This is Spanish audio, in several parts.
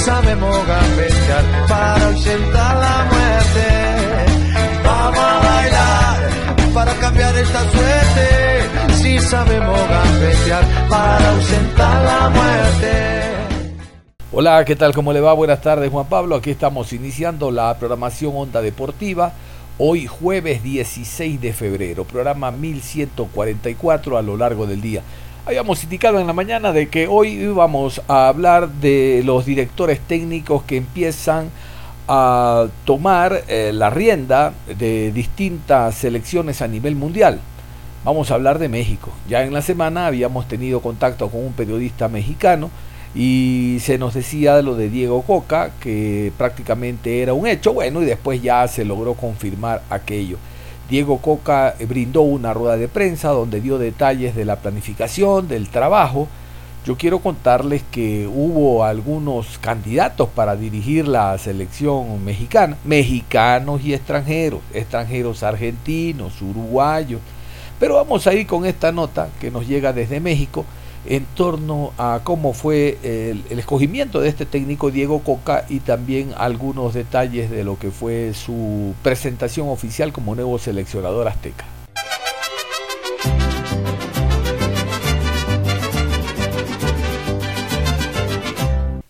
Sabemos gambetear para ausentar la muerte. Vamos a bailar para cambiar esta suerte. Si sabemos gambetear para ausentar la muerte. Hola, ¿qué tal? ¿Cómo le va? Buenas tardes, Juan Pablo. Aquí estamos iniciando la programación Onda Deportiva. Hoy jueves 16 de febrero, programa 1144 a lo largo del día. Habíamos indicado en la mañana de que hoy íbamos a hablar de los directores técnicos que empiezan a tomar eh, la rienda de distintas selecciones a nivel mundial. Vamos a hablar de México. Ya en la semana habíamos tenido contacto con un periodista mexicano y se nos decía lo de Diego Coca, que prácticamente era un hecho, bueno, y después ya se logró confirmar aquello. Diego Coca brindó una rueda de prensa donde dio detalles de la planificación, del trabajo. Yo quiero contarles que hubo algunos candidatos para dirigir la selección mexicana, mexicanos y extranjeros, extranjeros argentinos, uruguayos. Pero vamos a ir con esta nota que nos llega desde México en torno a cómo fue el, escogimiento de este técnico Diego Coca y también algunos detalles de lo que fue su presentación oficial como nuevo seleccionador azteca.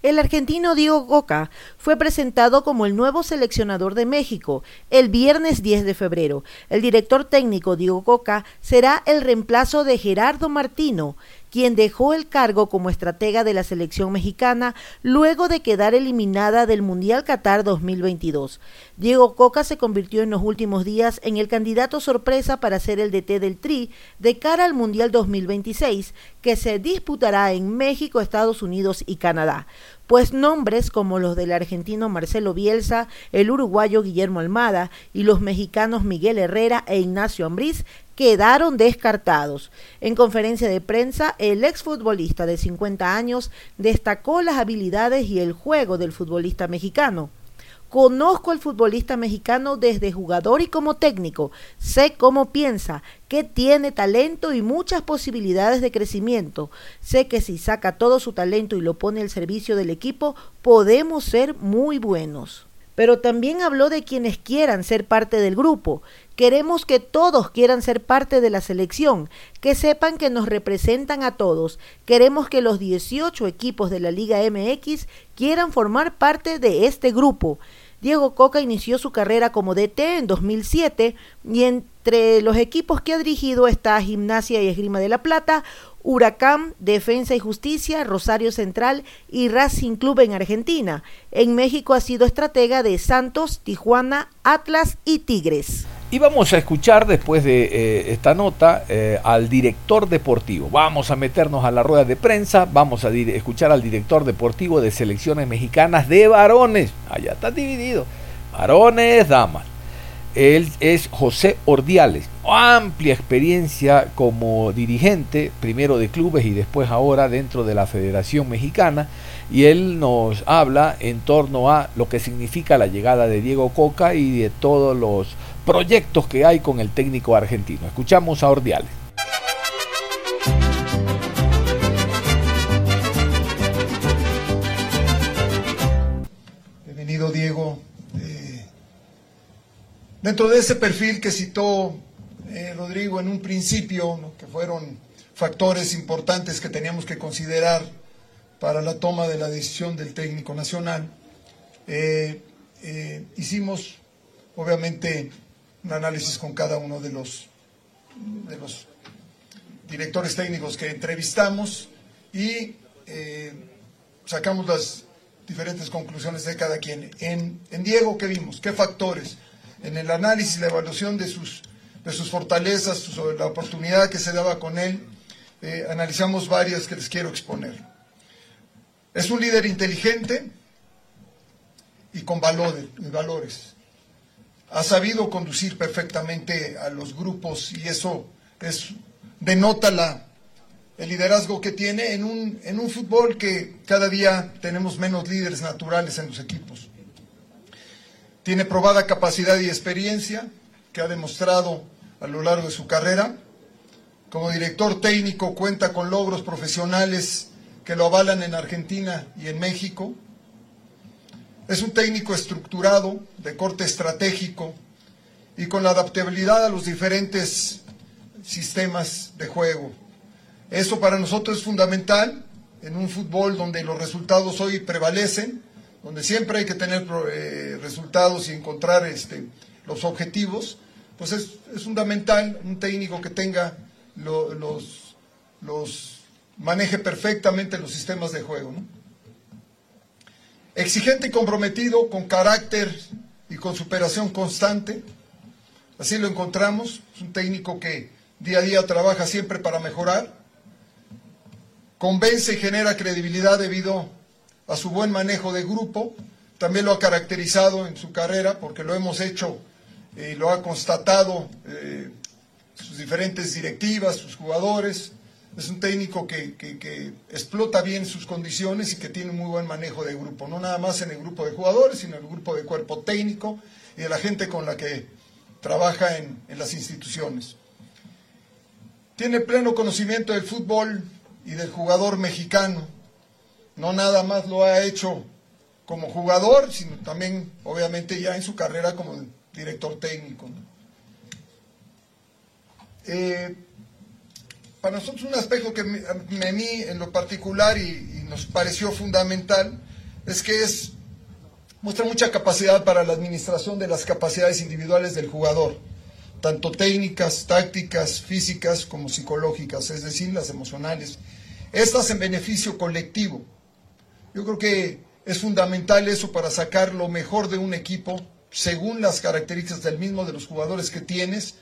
El argentino Diego Coca fue presentado como el nuevo seleccionador de México el viernes 10 de febrero. El director técnico Diego Coca será el reemplazo de Gerardo Martino, quien dejó el cargo como estratega de la selección mexicana luego de quedar eliminada del Mundial Qatar 2022. Diego Coca se convirtió en los últimos días en el candidato sorpresa para ser el DT del Tri de cara al Mundial 2026, que se disputará en México, Estados Unidos y Canadá pues nombres como los del argentino Marcelo Bielsa, el uruguayo Guillermo Almada y los mexicanos Miguel Herrera e Ignacio Ambriz quedaron descartados. En conferencia de prensa, el exfutbolista de 50 años destacó las habilidades y el juego del futbolista mexicano. Conozco al futbolista mexicano desde jugador y como técnico. Sé cómo piensa, que tiene talento y muchas posibilidades de crecimiento. Sé que si saca todo su talento y lo pone al servicio del equipo, podemos ser muy buenos pero también habló de quienes quieran ser parte del grupo. Queremos que todos quieran ser parte de la selección, que sepan que nos representan a todos. Queremos que los 18 equipos de la Liga MX quieran formar parte de este grupo. Diego Coca inició su carrera como DT en 2007 y entre los equipos que ha dirigido está Gimnasia y Esgrima de la Plata, Huracán, Defensa y Justicia, Rosario Central y Racing Club en Argentina. En México ha sido estratega de Santos, Tijuana, Atlas y Tigres. Y vamos a escuchar después de eh, esta nota eh, al director deportivo. Vamos a meternos a la rueda de prensa, vamos a escuchar al director deportivo de selecciones mexicanas de varones. Allá está dividido. Varones, damas. Él es José Ordiales, amplia experiencia como dirigente, primero de clubes y después ahora dentro de la Federación Mexicana, y él nos habla en torno a lo que significa la llegada de Diego Coca y de todos los proyectos que hay con el técnico argentino. Escuchamos a Ordiales. Bienvenido Diego Dentro de ese perfil que citó eh, Rodrigo en un principio, que fueron factores importantes que teníamos que considerar para la toma de la decisión del técnico nacional, eh, eh, hicimos obviamente un análisis con cada uno de los, de los directores técnicos que entrevistamos y sacamos las diferentes conclusiones de cada quien. En, Diego, ¿qué vimos? ¿Qué factores? En el análisis, la evaluación de sus, de sus fortalezas, sobre la oportunidad que se daba con él, eh, analizamos varias que les quiero exponer. Es un líder inteligente y con valores, valores. Ha sabido conducir perfectamente a los grupos y eso es, denota la, el liderazgo que tiene en un, en un fútbol que cada día tenemos menos líderes naturales en los equipos. Tiene probada capacidad y experiencia que ha demostrado a lo largo de su carrera. Como director técnico cuenta con logros profesionales que lo avalan en Argentina y en México. Es un técnico estructurado, de corte estratégico y con la adaptabilidad a los diferentes sistemas de juego. Eso para nosotros es fundamental en un fútbol donde los resultados hoy prevalecen, donde siempre hay que tener eh, resultados y encontrar este, los objetivos, pues es, fundamental un técnico que tenga los, los, maneje perfectamente los sistemas de juego. Exigente y comprometido, con carácter y con superación constante, así lo encontramos, es un técnico que día a día trabaja siempre para mejorar, convence y genera credibilidad debido a su buen manejo de grupo. También lo ha caracterizado en su carrera porque lo hemos hecho y lo ha constatado eh, sus diferentes directivas, sus jugadores. Es un técnico que, que, explota bien sus condiciones y que tiene muy buen manejo de grupo, no nada más en el grupo de jugadores, sino en el grupo de cuerpo técnico y de la gente con la que trabaja en, en las instituciones. Tiene pleno conocimiento del fútbol y del jugador mexicano. No nada más lo ha hecho como jugador, sino también, obviamente, ya en su carrera como director técnico. Eh, para nosotros un aspecto que a mí en lo particular y, nos pareció fundamental es que es muestra mucha capacidad para la administración de las capacidades individuales del jugador, tanto técnicas, tácticas, físicas como psicológicas, es decir, las emocionales estas en beneficio colectivo. Yo creo que es fundamental eso para sacar lo mejor de un equipo según las características del mismo, de los jugadores que tienes,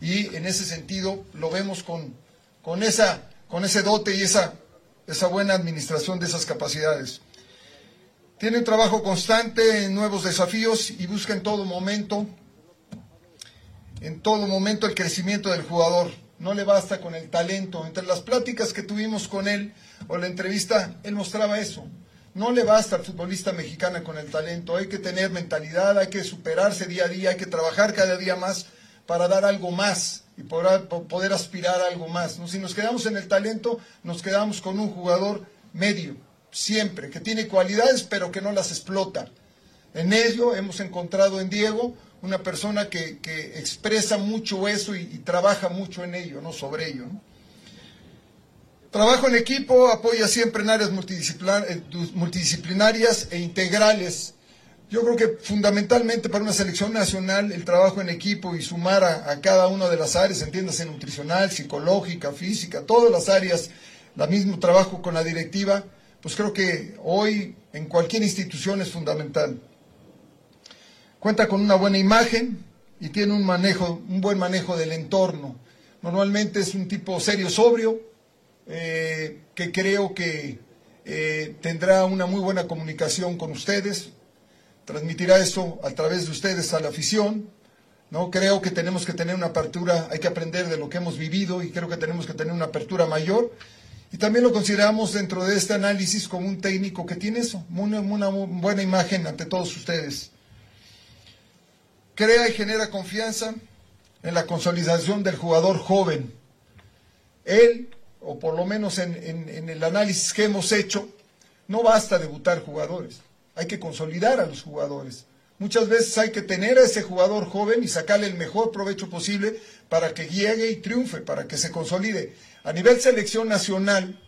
y en ese sentido lo vemos con, con, esa, con ese dote y esa, esa buena administración de esas capacidades. Tiene un trabajo constante en nuevos desafíos y busca en todo momento, en todo momento el crecimiento del jugador no le basta con el talento. Entre las pláticas que tuvimos con él o la entrevista, él mostraba eso. No le basta al futbolista mexicano con el talento, hay que tener mentalidad, hay que superarse día a día, hay que trabajar cada día más para dar algo más y poder, poder aspirar a algo más. Si nos quedamos en el talento, nos quedamos con un jugador medio, siempre, que tiene cualidades pero que no las explota. En ello hemos encontrado en Diego una persona que, expresa mucho eso y, trabaja mucho en ello, ¿no? Sobre ello. Trabajo en equipo, apoya siempre en áreas eh, multidisciplinarias e integrales. Yo creo que fundamentalmente para una selección nacional el trabajo en equipo y sumar a, cada una de las áreas, entiéndase nutricional, psicológica, física, todas las áreas, el mismo trabajo con la directiva, pues creo que hoy en cualquier institución es fundamental cuenta con una buena imagen y tiene un manejo, un buen manejo del entorno. Normalmente es un tipo serio, sobrio, eh, que creo que eh, tendrá una muy buena comunicación con ustedes, transmitirá eso a través de ustedes a la afición. ¿no? Creo que tenemos que tener una apertura, hay que aprender de lo que hemos vivido y creo que tenemos que tener una apertura mayor. Y también lo consideramos dentro de este análisis como un técnico que tiene eso, una buena imagen ante todos ustedes crea y genera confianza en la consolidación del jugador joven. Él, o por lo menos en, el análisis que hemos hecho, no basta debutar jugadores, hay que consolidar a los jugadores. Muchas veces hay que tener a ese jugador joven y sacarle el mejor provecho posible para que llegue y triunfe, para que se consolide. A nivel selección nacional,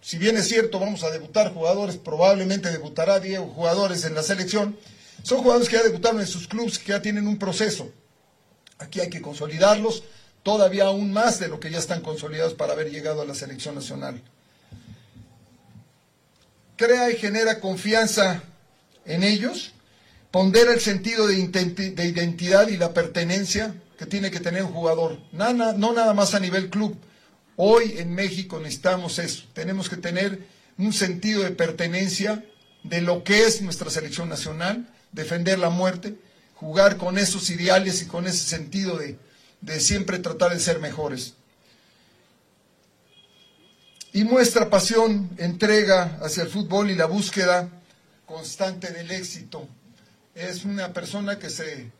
si bien es cierto, vamos a debutar jugadores, probablemente debutará Diego jugadores en la selección, son jugadores que ya debutaron en sus clubes, que ya tienen un proceso. Aquí hay que consolidarlos todavía aún más de lo que ya están consolidados para haber llegado a la selección nacional. Crea y genera confianza en ellos, pondera el sentido de identidad y la pertenencia que tiene que tener un jugador, no nada más a nivel club. Hoy en México necesitamos eso, tenemos que tener un sentido de pertenencia de lo que es nuestra selección nacional, defender la muerte, jugar con esos ideales y con ese sentido de siempre tratar de ser mejores. Y muestra pasión, entrega hacia el fútbol y la búsqueda constante del éxito. Es una persona que se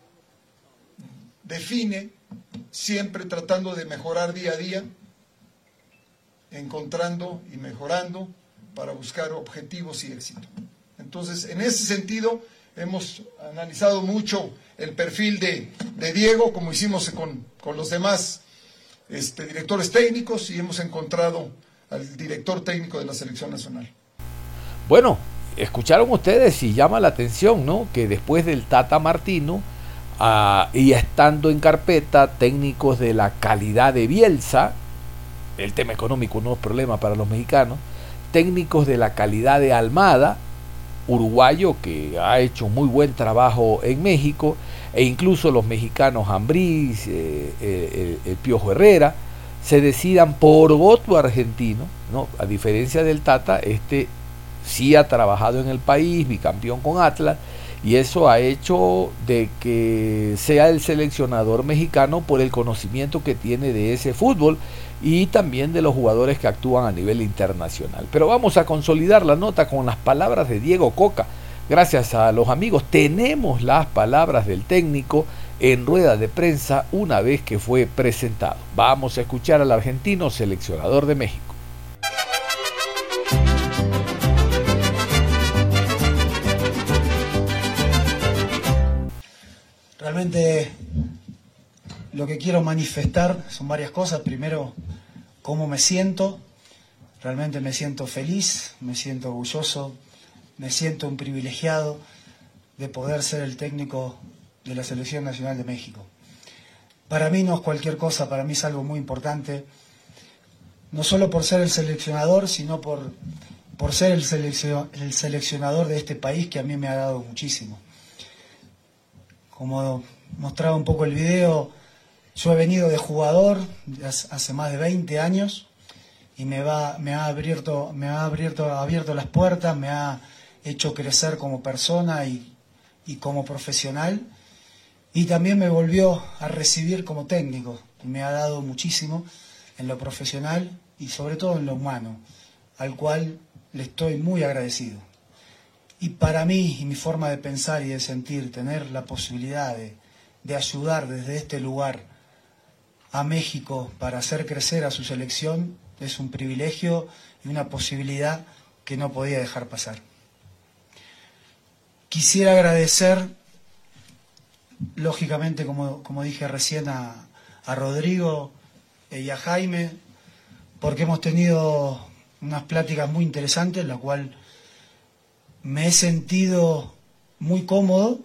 define siempre tratando de mejorar día a día, encontrando y mejorando para buscar objetivos y éxito. Entonces, en ese sentido, hemos analizado mucho el perfil de, Diego, como hicimos con, los demás este, directores técnicos, y hemos encontrado al director técnico de la selección nacional. Bueno, escucharon ustedes y llama la atención, ¿no? Que después del Tata Martino ah, y estando en carpeta técnicos de la calidad de Bielsa, el tema económico no es problema para los mexicanos, técnicos de la calidad de Almada, uruguayo que ha hecho muy buen trabajo en México, e incluso los mexicanos Ambriz, eh, eh, el, Piojo Herrera, se decidan por voto argentino, ¿no? a diferencia del Tata, este sí ha trabajado en el país, bicampeón con Atlas, y eso ha hecho de que sea el seleccionador mexicano por el conocimiento que tiene de ese fútbol y también de los jugadores que actúan a nivel internacional. Pero vamos a consolidar la nota con las palabras de Diego Coca. Gracias a los amigos tenemos las palabras del técnico en rueda de prensa una vez que fue presentado. Vamos a escuchar al argentino seleccionador de México. Realmente lo que quiero manifestar son varias cosas. Primero, cómo me siento. Realmente me siento feliz, me siento orgulloso, me siento un privilegiado de poder ser el técnico de la Selección Nacional de México. Para mí no es cualquier cosa, para mí es algo muy importante, no solo por ser el seleccionador, sino por, por ser el, el seleccionador de este país que a mí me ha dado muchísimo. Como mostraba un poco el video, yo he venido de jugador hace más de 20 años y me, va, me ha, abierto, me ha abierto, abierto las puertas, me ha hecho crecer como persona y, y como profesional y también me volvió a recibir como técnico me ha dado muchísimo en lo profesional y sobre todo en lo humano, al cual le estoy muy agradecido. Y para mí y mi forma de pensar y de sentir, tener la posibilidad de, de ayudar desde este lugar a México para hacer crecer a su selección es un privilegio y una posibilidad que no podía dejar pasar. Quisiera agradecer, lógicamente, como, como dije recién, a, a Rodrigo y a Jaime, porque hemos tenido unas pláticas muy interesantes, la cual me he sentido muy cómodo,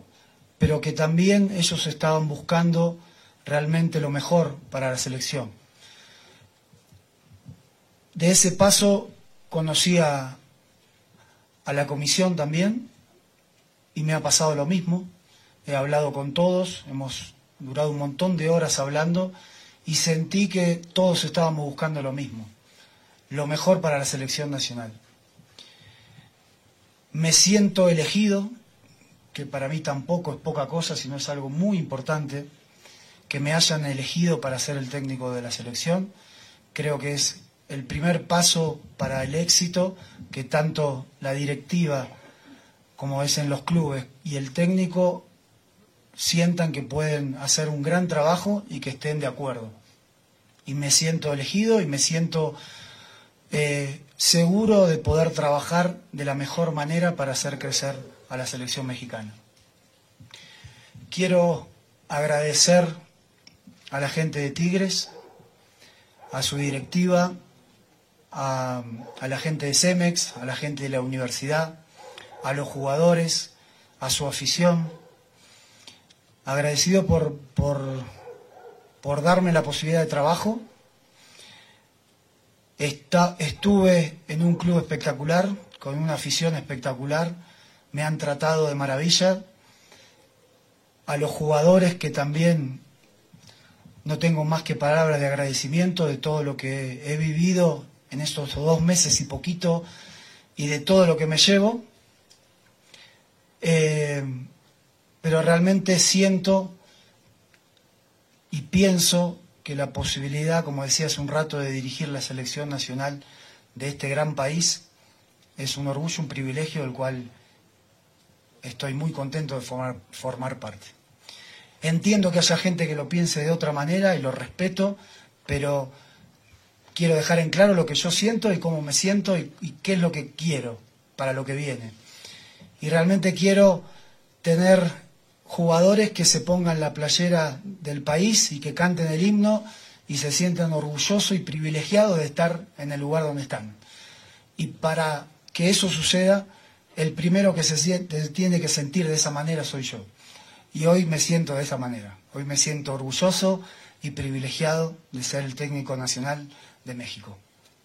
pero que también ellos estaban buscando realmente lo mejor para la selección. De ese paso conocí a, la comisión también y me ha pasado lo mismo. He hablado con todos, hemos durado un montón de horas hablando y sentí que todos estábamos buscando lo mismo, lo mejor para la selección nacional. Me siento elegido, que para mí tampoco es poca cosa, sino es algo muy importante que me hayan elegido para ser el técnico de la selección. Creo que es el primer paso para el éxito que tanto la directiva como es en los clubes y el técnico sientan que pueden hacer un gran trabajo y que estén de acuerdo. Y me siento elegido y me siento eh, seguro de poder trabajar de la mejor manera para hacer crecer a la selección mexicana. Quiero agradecer a la gente de Tigres, a su directiva, a, la gente de Cemex, a la gente de la universidad, a los jugadores, a su afición. Agradecido por, por, darme la posibilidad de trabajo. estuve en un club espectacular, con una afición espectacular, me han tratado de maravilla, a los jugadores que también no tengo más que palabras de agradecimiento de todo lo que he vivido en estos dos meses y poquito y de todo lo que me llevo. Eh, pero realmente siento y pienso que la posibilidad, como decía hace un rato, de dirigir la selección nacional de este gran país es un orgullo, un privilegio del cual estoy muy contento de formar, parte. Entiendo que haya gente que lo piense de otra manera y lo respeto, pero quiero dejar en claro lo que yo siento y cómo me siento y qué es lo que quiero para lo que viene. Y realmente quiero tener jugadores que se pongan la playera del país y que canten el himno y se sientan orgullosos y privilegiados de estar en el lugar donde están. Y para que eso suceda, el primero que se siente, tiene que sentir de esa manera soy yo. Y hoy me siento de esa manera. Hoy me siento orgulloso y privilegiado de ser el técnico nacional de México.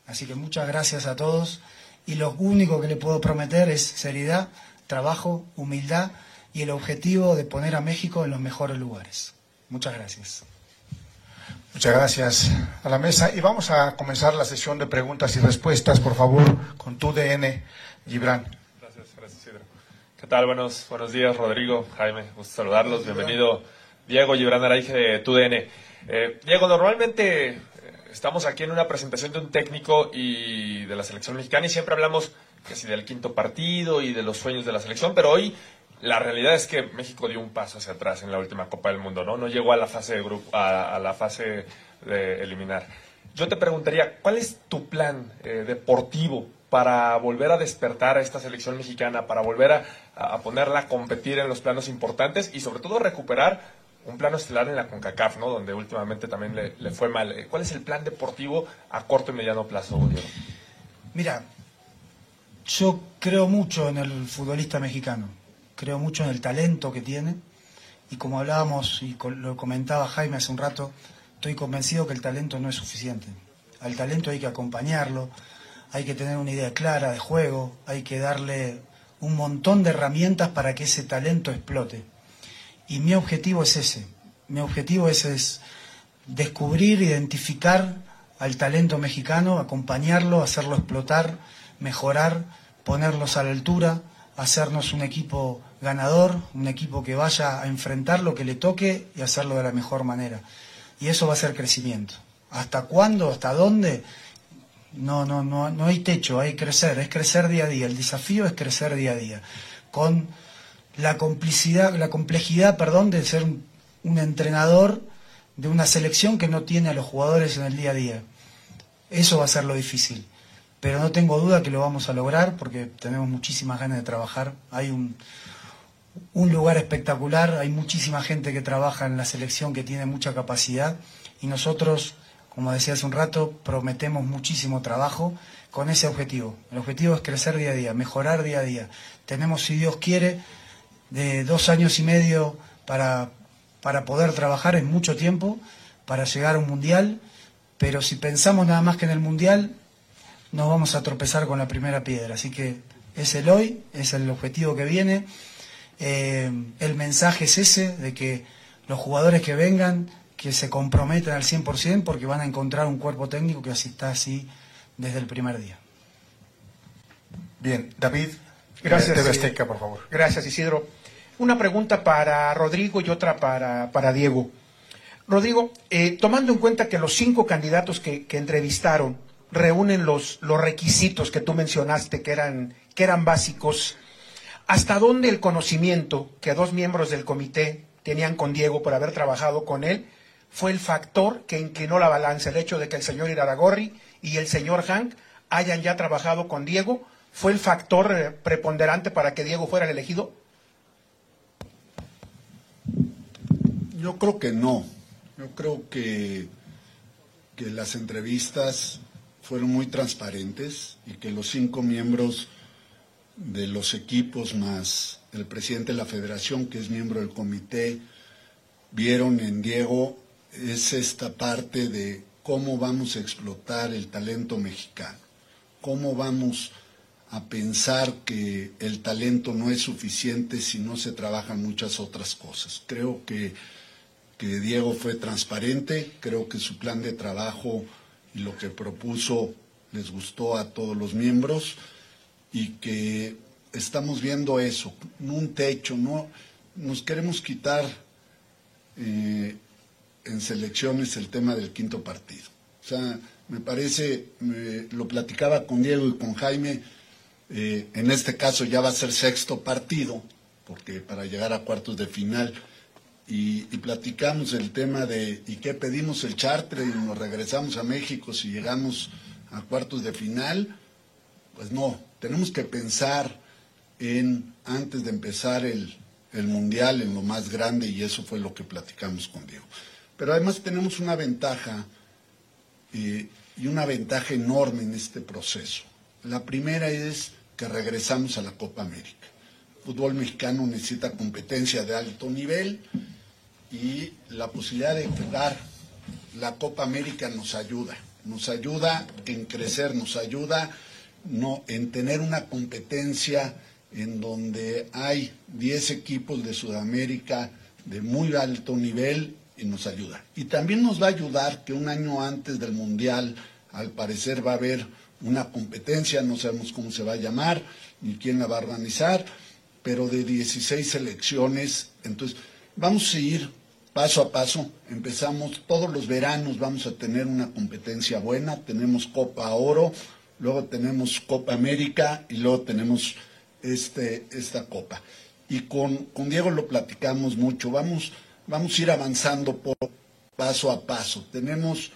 Así que muchas gracias a todos y lo único que le puedo prometer es seriedad, trabajo, humildad y el objetivo de poner a México en los mejores lugares. Muchas gracias. Muchas gracias a la mesa y vamos a comenzar la sesión de preguntas y respuestas, por favor, con tu DN, Gibran. Gracias, gracias, Isidro. ¿Qué tal? Buenos, buenos días, Rodrigo, Jaime, gusto saludarlos. Bienvenido, Diego Gibran Araige de TUDN. Eh, Diego, normalmente eh, estamos aquí en una presentación de un técnico y de la selección mexicana y siempre hablamos que si del quinto partido y de los sueños de la selección, pero hoy la realidad es que México dio un paso hacia atrás en la última Copa del Mundo, ¿no? No llegó a la fase de grupo, a, la fase de eliminar. Yo te preguntaría, ¿cuál es tu plan eh, deportivo para volver a despertar a esta selección mexicana, para volver a, ponerla a competir en los planos importantes y sobre todo recuperar un plano estelar en la CONCACAF, ¿no? Donde últimamente también le, le fue mal. Eh, ¿Cuál es el plan deportivo a corto y mediano plazo, Diego? Mira, yo creo mucho en el futbolista mexicano creo mucho en el talento que tiene y como hablábamos y lo comentaba Jaime hace un rato, estoy convencido que el talento no es suficiente. Al talento hay que acompañarlo, hay que tener una idea clara de juego, hay que darle un montón de herramientas para que ese talento explote. Y mi objetivo es ese, mi objetivo es, es descubrir, identificar al talento mexicano, acompañarlo, hacerlo explotar, mejorar, ponerlos a la altura, hacernos un equipo ganador, un equipo que vaya a enfrentar lo que le toque y hacerlo de la mejor manera. Y eso va a ser crecimiento. ¿Hasta cuándo? ¿Hasta dónde? No, no, no, no hay techo, hay crecer, es crecer día a día. El desafío es crecer día a día. Con la complicidad, la complejidad, perdón, de ser un, un entrenador de una selección que no tiene a los jugadores en el día a día. Eso va a ser lo difícil. Pero no tengo duda que lo vamos a lograr porque tenemos muchísimas ganas de trabajar. Hay un, un lugar espectacular, hay muchísima gente que trabaja en la selección que tiene mucha capacidad y nosotros, como decía hace un rato, prometemos muchísimo trabajo con ese objetivo. El objetivo es crecer día a día, mejorar día a día. Tenemos, si Dios quiere, de dos años y medio para, para poder trabajar en mucho tiempo, para llegar a un mundial, pero si pensamos nada más que en el mundial, nos vamos a tropezar con la primera piedra. Así que es el hoy, es el objetivo que viene. Eh, el mensaje es ese, de que los jugadores que vengan, que se comprometan al 100% porque van a encontrar un cuerpo técnico que así está así desde el primer día. Bien, David, gracias, TV Azteca, por favor. Gracias, Isidro. Una pregunta para Rodrigo y otra para, para Diego. Rodrigo, eh, tomando en cuenta que los cinco candidatos que, que entrevistaron reúnen los, los, requisitos que tú mencionaste, que eran, que eran básicos, ¿hasta dónde el conocimiento que dos miembros del comité tenían con Diego por haber trabajado con él fue el factor que inclinó la balanza? El hecho de que el señor Iraragorri y el señor Hank hayan ya trabajado con Diego, ¿fue el factor eh, preponderante para que Diego fuera el elegido? Yo creo que no. Yo creo que, que las entrevistas fueron muy transparentes y que los cinco miembros de los equipos más el presidente de la federación, que es miembro del comité, vieron en Diego es esta parte de cómo vamos a explotar el talento mexicano, cómo vamos a pensar que el talento no es suficiente si no se trabajan muchas otras cosas. Creo que, que Diego fue transparente, creo que su plan de trabajo y lo que propuso les gustó a todos los miembros y que estamos viendo eso, un techo, no nos queremos quitar eh, en selecciones el tema del quinto partido. O sea, me parece, lo platicaba con Diego y con Jaime, eh, en este caso ya va a ser sexto partido, porque para llegar a cuartos de final, y, platicamos el tema de, ¿y qué pedimos el charter y nos regresamos a México si llegamos a cuartos de final? Pues no, tenemos que pensar en, antes de empezar el, el Mundial, en lo más grande, y eso fue lo que platicamos con Diego. Pero además tenemos una ventaja eh, y una ventaja enorme en este proceso. La primera es que regresamos a la Copa América. El fútbol mexicano necesita competencia de alto nivel y la posibilidad de jugar la Copa América nos ayuda. Nos ayuda en crecer, nos ayuda no, en tener una competencia en donde hay 10 equipos de Sudamérica de muy alto nivel y nos ayuda. Y también nos va a ayudar que un año antes del Mundial, al parecer va a haber una competencia, no sabemos cómo se va a llamar, ni quién la va a organizar, pero de 16 selecciones. Entonces, vamos a ir paso a paso. Empezamos todos los veranos, vamos a tener una competencia buena. Tenemos Copa Oro, luego tenemos Copa América y luego tenemos este, esta Copa. Y con, con Diego lo platicamos mucho. Vamos vamos a ir avanzando por paso a paso. Tenemos,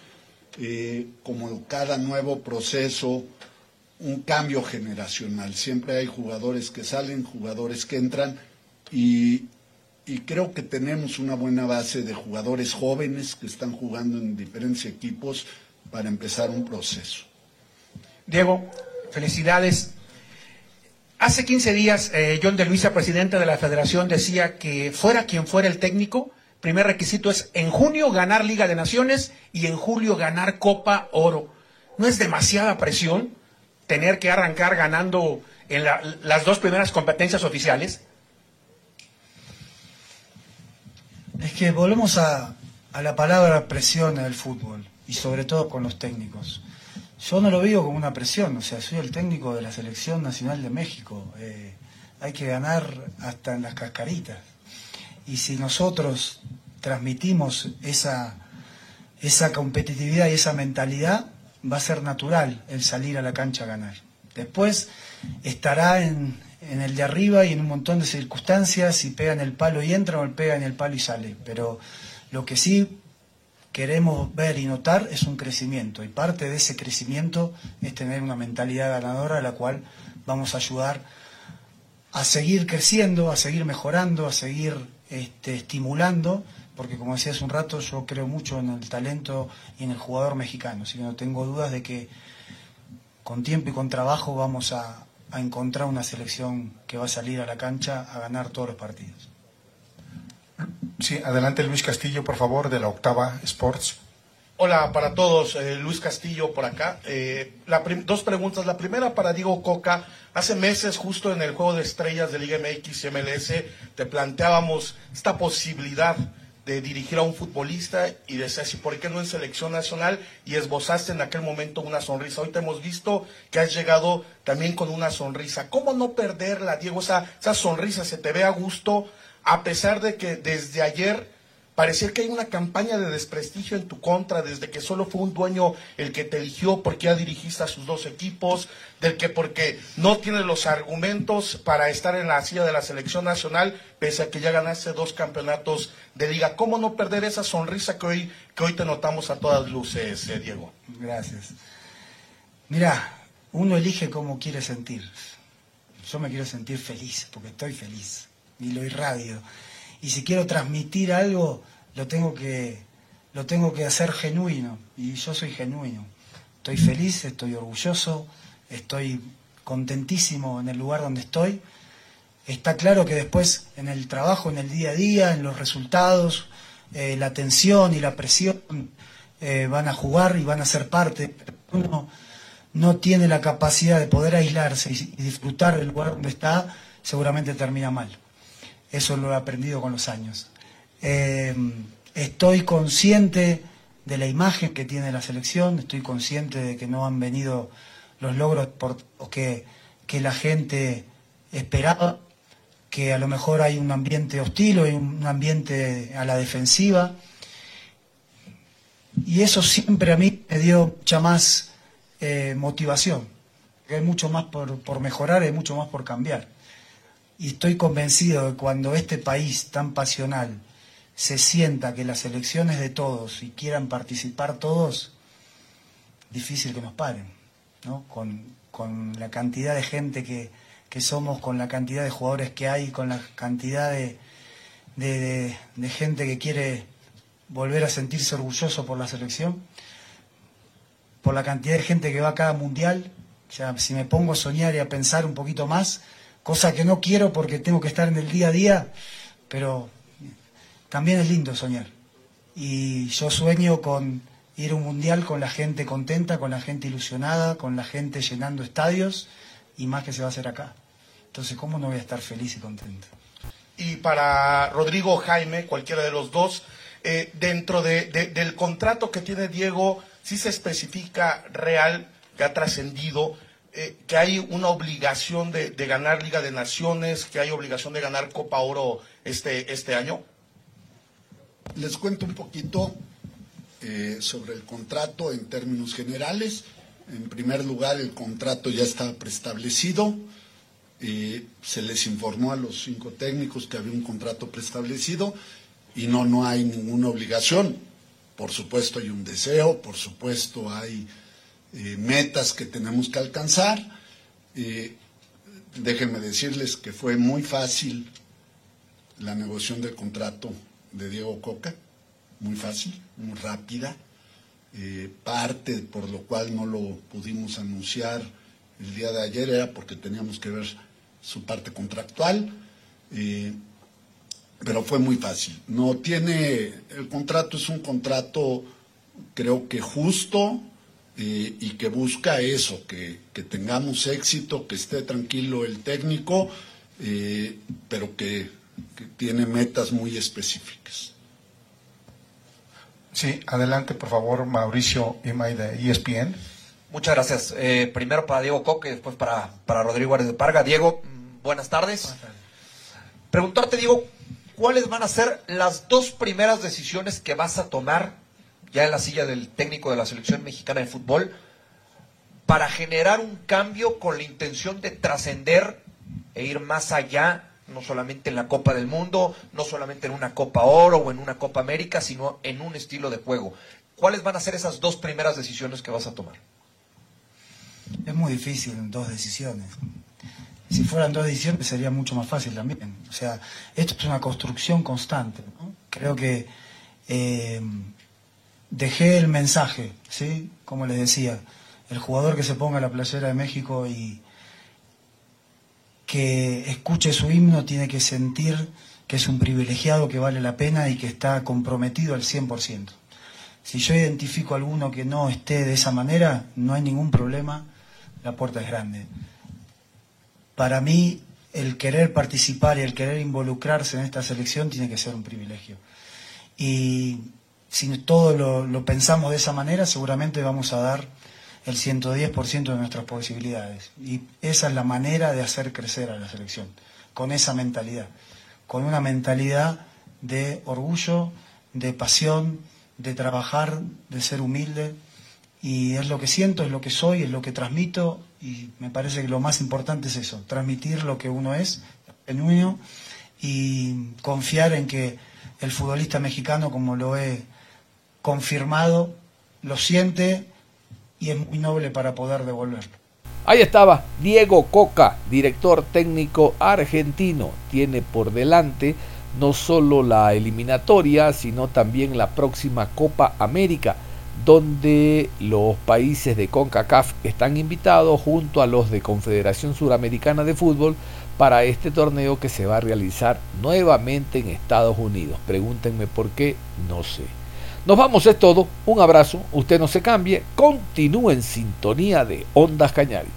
eh, como cada nuevo proceso, un cambio generacional. Siempre hay jugadores que salen, jugadores que entran y, y creo que tenemos una buena base de jugadores jóvenes que están jugando en diferentes equipos para empezar un proceso. Diego, felicidades. Hace 15 días, eh, John de Luisa, presidente de la federación, decía que fuera quien fuera el técnico, primer requisito es en junio ganar Liga de Naciones y en julio ganar Copa Oro. ¿No es demasiada presión tener que arrancar ganando en las dos primeras competencias oficiales? Es que volvemos a, la palabra presión en el fútbol y sobre todo con los técnicos. Yo no lo veo como una presión, o sea, soy el técnico de la Selección Nacional de México. Eh, hay que ganar hasta en las cascaritas. Y si nosotros transmitimos esa, esa competitividad y esa mentalidad, va a ser natural el salir a la cancha a ganar. Después estará en, el de arriba y en un montón de circunstancias, si pega en el palo y entra o pega en el palo y sale. Pero lo que sí queremos ver y notar es un crecimiento. Y parte de ese crecimiento es tener una mentalidad ganadora a la cual vamos a ayudar a seguir creciendo, a seguir mejorando, a seguir este, estimulando, porque como decía hace un rato, yo creo mucho en el talento y en el jugador mexicano, así que no tengo dudas de que con tiempo y con trabajo vamos a, a encontrar una selección que va a salir a la cancha a ganar todos los partidos. Sí, adelante Luis Castillo, por favor, de la Octava Sports. Hola para todos, eh, Luis Castillo por acá. Eh, dos preguntas. La primera para Diego Coca. Hace meses, justo en el juego de estrellas de Liga MX y MLS, te planteábamos esta posibilidad de dirigir a un futbolista y decías, ¿y por qué no en selección nacional? Y esbozaste en aquel momento una sonrisa. Hoy te hemos visto que has llegado también con una sonrisa. ¿Cómo no perderla, Diego? Esa, esa sonrisa se te ve a gusto, a pesar de que desde ayer Parecía que hay una campaña de desprestigio en tu contra desde que solo fue un dueño el que te eligió porque ya dirigiste a sus dos equipos, del que porque no tienes los argumentos para estar en la silla de la selección nacional, pese a que ya ganaste dos campeonatos de liga. ¿Cómo no perder esa sonrisa que hoy, que hoy te notamos a todas luces, eh, Diego? Gracias. Mira, uno elige cómo quiere sentir. Yo me quiero sentir feliz, porque estoy feliz, y lo irradio y si quiero transmitir algo, lo tengo que, lo tengo que hacer genuino, y yo soy genuino. Estoy feliz, estoy orgulloso, estoy contentísimo en el lugar donde estoy. Está claro que después en el trabajo, en el día a día, en los resultados, eh, la tensión y la presión eh, van a jugar y van a ser parte. Uno no tiene la capacidad de poder aislarse y, disfrutar del lugar donde está, seguramente termina mal. Eso lo he aprendido con los años. Eh, estoy consciente de la imagen que tiene la selección, estoy consciente de que no han venido los logros por, que, que la gente esperaba, que a lo mejor hay un ambiente hostil o hay un ambiente a la defensiva. Y eso siempre a mí me dio mucha más eh, motivación. Hay mucho más por, por mejorar, hay mucho más por cambiar. Y estoy convencido de que cuando este país tan pasional se sienta que las elecciones de todos y quieran participar todos, difícil que nos paren, ¿no? Con, con la cantidad de gente que, que, somos, con la cantidad de jugadores que hay, con la cantidad de, de, de gente que quiere volver a sentirse orgulloso por la selección, por la cantidad de gente que va a cada mundial. O sea, si me pongo a soñar y a pensar un poquito más, cosa que no quiero porque tengo que estar en el día a día, pero también es lindo soñar. Y yo sueño con ir a un mundial con la gente contenta, con la gente ilusionada, con la gente llenando estadios y más que se va a hacer acá. Entonces, ¿cómo no voy a estar feliz y contento? Y para Rodrigo Jaime, cualquiera de los dos, eh, dentro del contrato que tiene Diego, sí se especifica real, que ha trascendido, eh, que hay una obligación de, ganar Liga de Naciones, que hay obligación de ganar Copa Oro este, este año. Les cuento un poquito eh, sobre el contrato en términos generales. En primer lugar, el contrato ya está preestablecido. Se les informó a los cinco técnicos que había un contrato preestablecido y no, no hay ninguna obligación. Por supuesto hay un deseo, por supuesto hay eh, metas que tenemos que alcanzar. déjenme decirles que fue muy fácil la negociación del contrato de Diego Coca, muy fácil, muy rápida, eh, parte por lo cual no lo pudimos anunciar el día de ayer era porque teníamos que ver su parte contractual, eh, pero fue muy fácil. No tiene, el contrato es un contrato creo que justo eh, y que busca eso, que, que, tengamos éxito, que esté tranquilo el técnico, pero que que tiene metas muy específicas. Sí, adelante por favor Mauricio Imay de ESPN. Muchas gracias. Eh, primero para Diego Coque, después para, para Rodrigo Árez de Parga. Diego, buenas tardes. Preguntarte, Diego, ¿cuáles van a ser las dos primeras decisiones que vas a tomar ya en la silla del técnico de la selección mexicana de fútbol para generar un cambio con la intención de trascender e ir más allá no solamente en la Copa del Mundo, no solamente en una Copa Oro o en una Copa América, sino en un estilo de juego. ¿Cuáles van a ser esas dos primeras decisiones que vas a tomar? Es muy difícil, dos decisiones. Si fueran dos decisiones sería mucho más fácil también. O sea, esto es una construcción constante. Creo que eh, dejé el mensaje, ¿sí? Como les decía, el jugador que se ponga la playera de México y, que escuche su himno tiene que sentir que es un privilegiado, que vale la pena y que está comprometido al 100%. Si yo identifico a alguno que no esté de esa manera, no hay ningún problema, la puerta es grande. Para mí, el querer participar y el querer involucrarse en esta selección tiene que ser un privilegio. Y si todo lo, pensamos de esa manera, seguramente vamos a dar el 110% de nuestras posibilidades. Y esa es la manera de hacer crecer a la selección, con esa mentalidad, con una mentalidad de orgullo, de pasión, de trabajar, de ser humilde. Y es lo que siento, es lo que soy, es lo que transmito y me parece que lo más importante es eso, transmitir lo que uno es, genuino, y confiar en que el futbolista mexicano, como lo he confirmado, lo siente y es muy noble para poder devolverlo. Ahí estaba Diego Coca, director técnico argentino. Tiene por delante no solo la eliminatoria, sino también la próxima Copa América, donde los países de CONCACAF están invitados junto a los de Confederación Suramericana de Fútbol para este torneo que se va a realizar nuevamente en Estados Unidos. Pregúntenme por qué, no sé. Nos vamos, es todo. Un abrazo. Usted no se cambie. Continúe en sintonía de Ondas Cañari.